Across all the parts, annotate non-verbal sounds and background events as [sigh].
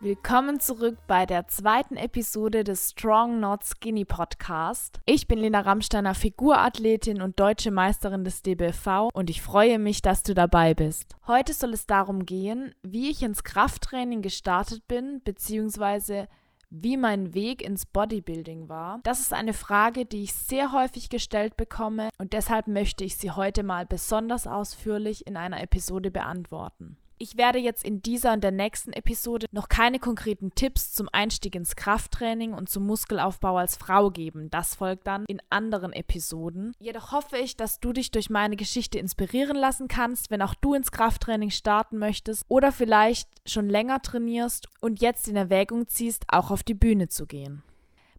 Willkommen zurück bei der zweiten Episode des Strong Not Skinny Podcast. Ich bin Lena Rammsteiner, Figurathletin und deutsche Meisterin des DBV und ich freue mich, dass du dabei bist. Heute soll es darum gehen, wie ich ins Krafttraining gestartet bin, beziehungsweise wie mein Weg ins Bodybuilding war. Das ist eine Frage, die ich sehr häufig gestellt bekomme und deshalb möchte ich sie heute mal besonders ausführlich in einer Episode beantworten. Ich werde jetzt in dieser und der nächsten Episode noch keine konkreten Tipps zum Einstieg ins Krafttraining und zum Muskelaufbau als Frau geben. Das folgt dann in anderen Episoden. Jedoch hoffe ich, dass du dich durch meine Geschichte inspirieren lassen kannst, wenn auch du ins Krafttraining starten möchtest oder vielleicht schon länger trainierst und jetzt in Erwägung ziehst, auch auf die Bühne zu gehen.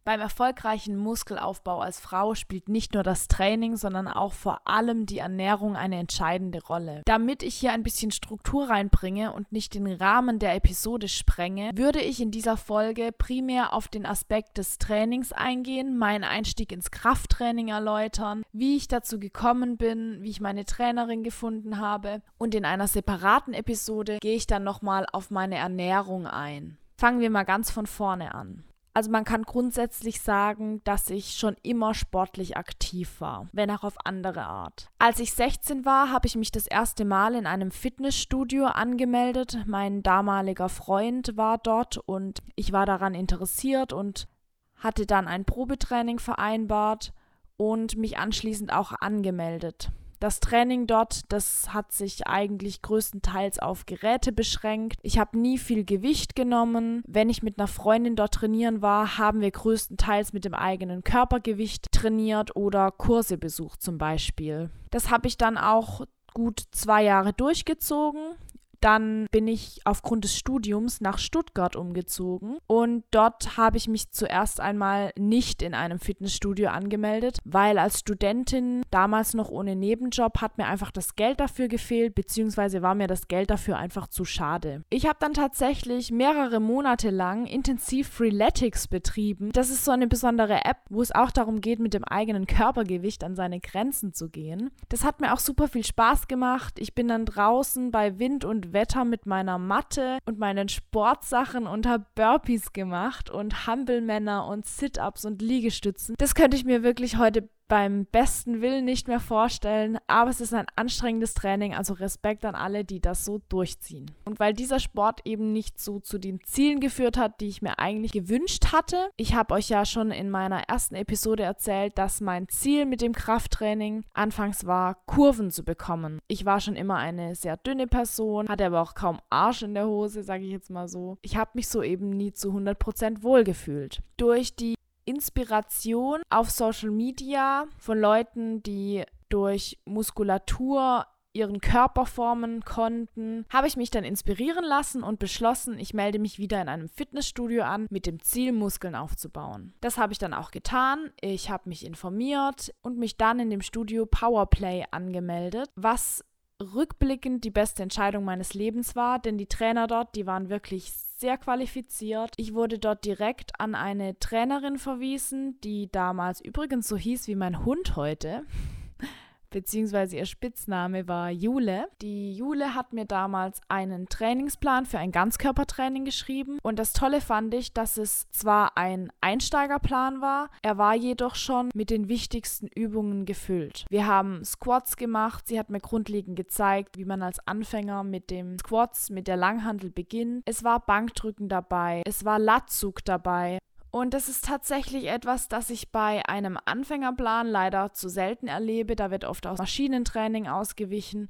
Beim erfolgreichen Muskelaufbau als Frau spielt nicht nur das Training, sondern auch vor allem die Ernährung eine entscheidende Rolle. Damit ich hier ein bisschen Struktur reinbringe und nicht den Rahmen der Episode sprenge, würde ich in dieser Folge primär auf den Aspekt des Trainings eingehen, meinen Einstieg ins Krafttraining erläutern, wie ich dazu gekommen bin, wie ich meine Trainerin gefunden habe und in einer separaten Episode gehe ich dann nochmal auf meine Ernährung ein. Fangen wir mal ganz von vorne an. Also man kann grundsätzlich sagen, dass ich schon immer sportlich aktiv war, wenn auch auf andere Art. Als ich 16 war, habe ich mich das erste Mal in einem Fitnessstudio angemeldet. Mein damaliger Freund war dort und ich war daran interessiert und hatte dann ein Probetraining vereinbart und mich anschließend auch angemeldet. Das Training dort, das hat sich eigentlich größtenteils auf Geräte beschränkt. Ich habe nie viel Gewicht genommen. Wenn ich mit einer Freundin dort trainieren war, haben wir größtenteils mit dem eigenen Körpergewicht trainiert oder Kurse besucht zum Beispiel. Das habe ich dann auch gut zwei Jahre durchgezogen. Dann bin ich aufgrund des Studiums nach Stuttgart umgezogen und dort habe ich mich zuerst einmal nicht in einem Fitnessstudio angemeldet, weil als Studentin damals noch ohne Nebenjob hat mir einfach das Geld dafür gefehlt, beziehungsweise war mir das Geld dafür einfach zu schade. Ich habe dann tatsächlich mehrere Monate lang intensiv Freeletics betrieben. Das ist so eine besondere App, wo es auch darum geht, mit dem eigenen Körpergewicht an seine Grenzen zu gehen. Das hat mir auch super viel Spaß gemacht. Ich bin dann draußen bei Wind und Wetter mit meiner Matte und meinen Sportsachen und habe Burpees gemacht und Hampelmänner und Sit-ups und Liegestützen. Das könnte ich mir wirklich heute beim besten Willen nicht mehr vorstellen, aber es ist ein anstrengendes Training, also Respekt an alle, die das so durchziehen. Und weil dieser Sport eben nicht so zu den Zielen geführt hat, die ich mir eigentlich gewünscht hatte, ich habe euch ja schon in meiner ersten Episode erzählt, dass mein Ziel mit dem Krafttraining anfangs war, Kurven zu bekommen. Ich war schon immer eine sehr dünne Person, hatte aber auch kaum Arsch in der Hose, sage ich jetzt mal so. Ich habe mich so eben nie zu 100% wohlgefühlt. Durch die Inspiration auf Social Media von Leuten, die durch Muskulatur ihren Körper formen konnten, habe ich mich dann inspirieren lassen und beschlossen, ich melde mich wieder in einem Fitnessstudio an mit dem Ziel, Muskeln aufzubauen. Das habe ich dann auch getan. Ich habe mich informiert und mich dann in dem Studio Powerplay angemeldet, was rückblickend die beste Entscheidung meines Lebens war, denn die Trainer dort, die waren wirklich sehr qualifiziert. Ich wurde dort direkt an eine Trainerin verwiesen, die damals übrigens so hieß wie mein Hund heute beziehungsweise ihr Spitzname war Jule. Die Jule hat mir damals einen Trainingsplan für ein Ganzkörpertraining geschrieben und das Tolle fand ich, dass es zwar ein Einsteigerplan war, er war jedoch schon mit den wichtigsten Übungen gefüllt. Wir haben Squats gemacht, sie hat mir grundlegend gezeigt, wie man als Anfänger mit dem Squats, mit der Langhandel beginnt. Es war Bankdrücken dabei, es war Latzug dabei, und das ist tatsächlich etwas, das ich bei einem Anfängerplan leider zu selten erlebe. Da wird oft aus Maschinentraining ausgewichen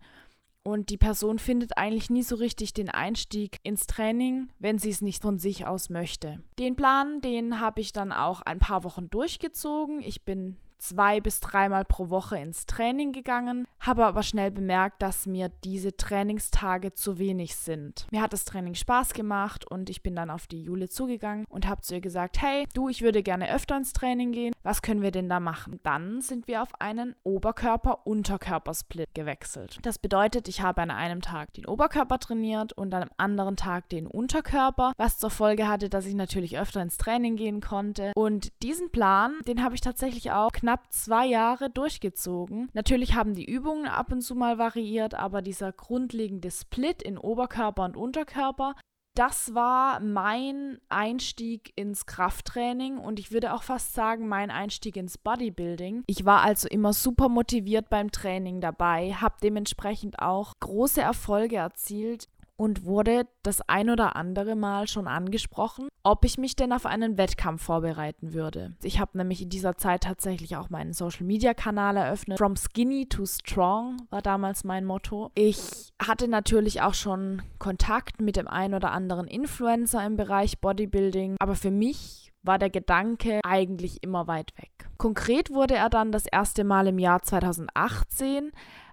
und die Person findet eigentlich nie so richtig den Einstieg ins Training, wenn sie es nicht von sich aus möchte. Den Plan, den habe ich dann auch ein paar Wochen durchgezogen. Ich bin zwei bis dreimal pro Woche ins Training gegangen, habe aber schnell bemerkt, dass mir diese Trainingstage zu wenig sind. Mir hat das Training Spaß gemacht und ich bin dann auf die Jule zugegangen und habe zu ihr gesagt, hey, du, ich würde gerne öfter ins Training gehen. Was können wir denn da machen? Dann sind wir auf einen Oberkörper-Unterkörper-Split gewechselt. Das bedeutet, ich habe an einem Tag den Oberkörper trainiert und an einem anderen Tag den Unterkörper, was zur Folge hatte, dass ich natürlich öfter ins Training gehen konnte. Und diesen Plan, den habe ich tatsächlich auch knapp zwei Jahre durchgezogen. Natürlich haben die Übungen ab und zu mal variiert, aber dieser grundlegende Split in Oberkörper und Unterkörper, das war mein Einstieg ins Krafttraining und ich würde auch fast sagen, mein Einstieg ins Bodybuilding. Ich war also immer super motiviert beim Training dabei, habe dementsprechend auch große Erfolge erzielt und wurde das ein oder andere Mal schon angesprochen, ob ich mich denn auf einen Wettkampf vorbereiten würde. Ich habe nämlich in dieser Zeit tatsächlich auch meinen Social-Media-Kanal eröffnet. From Skinny to Strong war damals mein Motto. Ich hatte natürlich auch schon Kontakt mit dem ein oder anderen Influencer im Bereich Bodybuilding, aber für mich war der Gedanke eigentlich immer weit weg. Konkret wurde er dann das erste Mal im Jahr 2018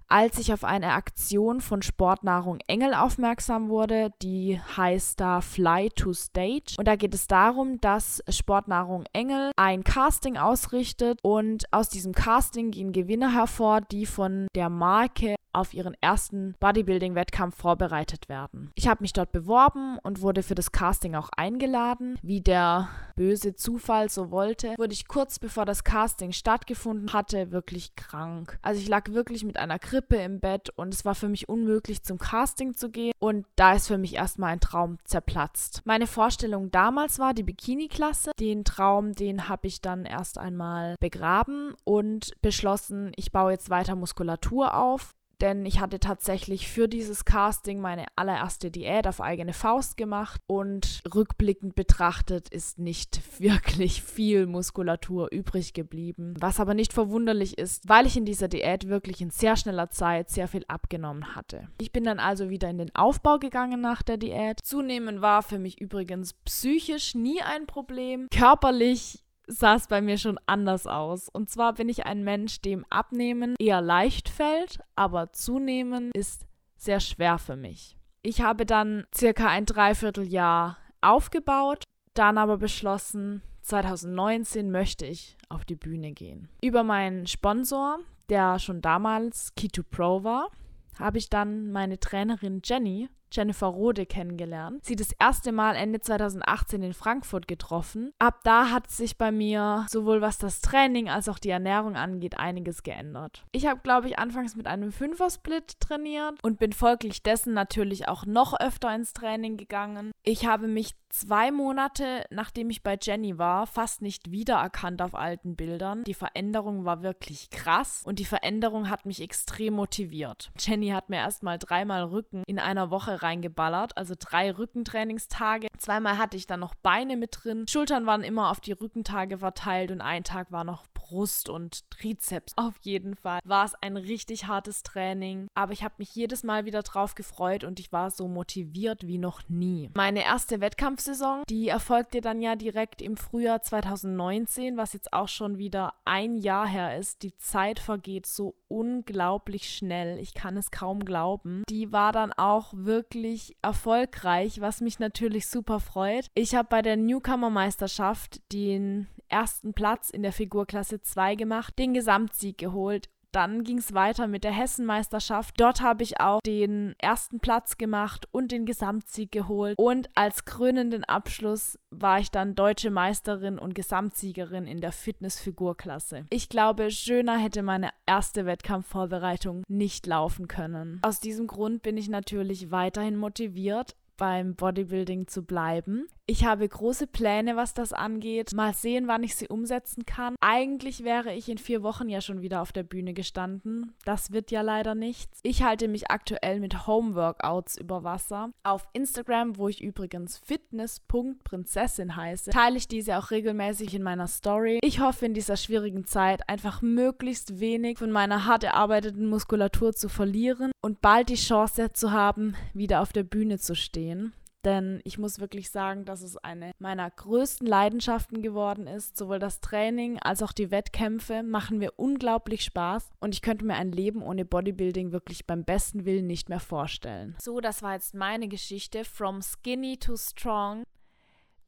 als ich auf eine Aktion von Sportnahrung Engel aufmerksam wurde, die heißt da Fly to Stage. Und da geht es darum, dass Sportnahrung Engel ein Casting ausrichtet und aus diesem Casting gehen Gewinner hervor, die von der Marke auf ihren ersten Bodybuilding-Wettkampf vorbereitet werden. Ich habe mich dort beworben und wurde für das Casting auch eingeladen. Wie der böse Zufall so wollte, wurde ich kurz bevor das Casting stattgefunden hatte wirklich krank. Also ich lag wirklich mit einer Grippe im Bett und es war für mich unmöglich zum Casting zu gehen und da ist für mich erstmal ein Traum zerplatzt. Meine Vorstellung damals war die Bikini-Klasse. Den Traum, den habe ich dann erst einmal begraben und beschlossen, ich baue jetzt weiter Muskulatur auf denn ich hatte tatsächlich für dieses Casting meine allererste Diät auf eigene Faust gemacht und rückblickend betrachtet ist nicht [laughs] wirklich viel Muskulatur übrig geblieben. Was aber nicht verwunderlich ist, weil ich in dieser Diät wirklich in sehr schneller Zeit sehr viel abgenommen hatte. Ich bin dann also wieder in den Aufbau gegangen nach der Diät. Zunehmen war für mich übrigens psychisch nie ein Problem. Körperlich sah es bei mir schon anders aus. Und zwar bin ich ein Mensch, dem Abnehmen eher leicht fällt, aber Zunehmen ist sehr schwer für mich. Ich habe dann circa ein Dreivierteljahr aufgebaut, dann aber beschlossen, 2019 möchte ich auf die Bühne gehen. Über meinen Sponsor, der schon damals Keto Pro war, habe ich dann meine Trainerin Jenny Jennifer Rode kennengelernt. Sie das erste Mal Ende 2018 in Frankfurt getroffen. Ab da hat sich bei mir sowohl was das Training als auch die Ernährung angeht einiges geändert. Ich habe, glaube ich, anfangs mit einem Fünfer-Split trainiert und bin folglich dessen natürlich auch noch öfter ins Training gegangen. Ich habe mich zwei Monate, nachdem ich bei Jenny war, fast nicht wiedererkannt auf alten Bildern. Die Veränderung war wirklich krass und die Veränderung hat mich extrem motiviert. Jenny hat mir erst mal dreimal Rücken in einer Woche reingeballert, also drei Rückentrainingstage. Zweimal hatte ich dann noch Beine mit drin. Schultern waren immer auf die Rückentage verteilt und ein Tag war noch Brust und Trizeps. Auf jeden Fall war es ein richtig hartes Training, aber ich habe mich jedes Mal wieder drauf gefreut und ich war so motiviert wie noch nie. Meine erste Wettkampfsaison, die erfolgte dann ja direkt im Frühjahr 2019, was jetzt auch schon wieder ein Jahr her ist. Die Zeit vergeht so unglaublich schnell. Ich kann es kaum glauben. Die war dann auch wirklich erfolgreich, was mich natürlich super freut. Ich habe bei der Newcomer Meisterschaft den ersten Platz in der Figurklasse 2 gemacht, den Gesamtsieg geholt dann ging es weiter mit der Hessenmeisterschaft. Dort habe ich auch den ersten Platz gemacht und den Gesamtsieg geholt. Und als krönenden Abschluss war ich dann deutsche Meisterin und Gesamtsiegerin in der Fitnessfigurklasse. Ich glaube, schöner hätte meine erste Wettkampfvorbereitung nicht laufen können. Aus diesem Grund bin ich natürlich weiterhin motiviert, beim Bodybuilding zu bleiben. Ich habe große Pläne, was das angeht. Mal sehen, wann ich sie umsetzen kann. Eigentlich wäre ich in vier Wochen ja schon wieder auf der Bühne gestanden. Das wird ja leider nichts. Ich halte mich aktuell mit Homeworkouts über Wasser. Auf Instagram, wo ich übrigens fitness.prinzessin heiße, teile ich diese auch regelmäßig in meiner Story. Ich hoffe in dieser schwierigen Zeit einfach möglichst wenig von meiner hart erarbeiteten Muskulatur zu verlieren und bald die Chance zu haben, wieder auf der Bühne zu stehen denn ich muss wirklich sagen, dass es eine meiner größten Leidenschaften geworden ist. Sowohl das Training als auch die Wettkämpfe machen mir unglaublich Spaß und ich könnte mir ein Leben ohne Bodybuilding wirklich beim besten Willen nicht mehr vorstellen. So, das war jetzt meine Geschichte from skinny to strong.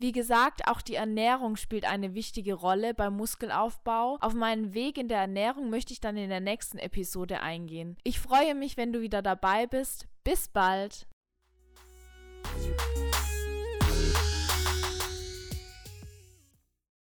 Wie gesagt, auch die Ernährung spielt eine wichtige Rolle beim Muskelaufbau. Auf meinen Weg in der Ernährung möchte ich dann in der nächsten Episode eingehen. Ich freue mich, wenn du wieder dabei bist. Bis bald! Thank you.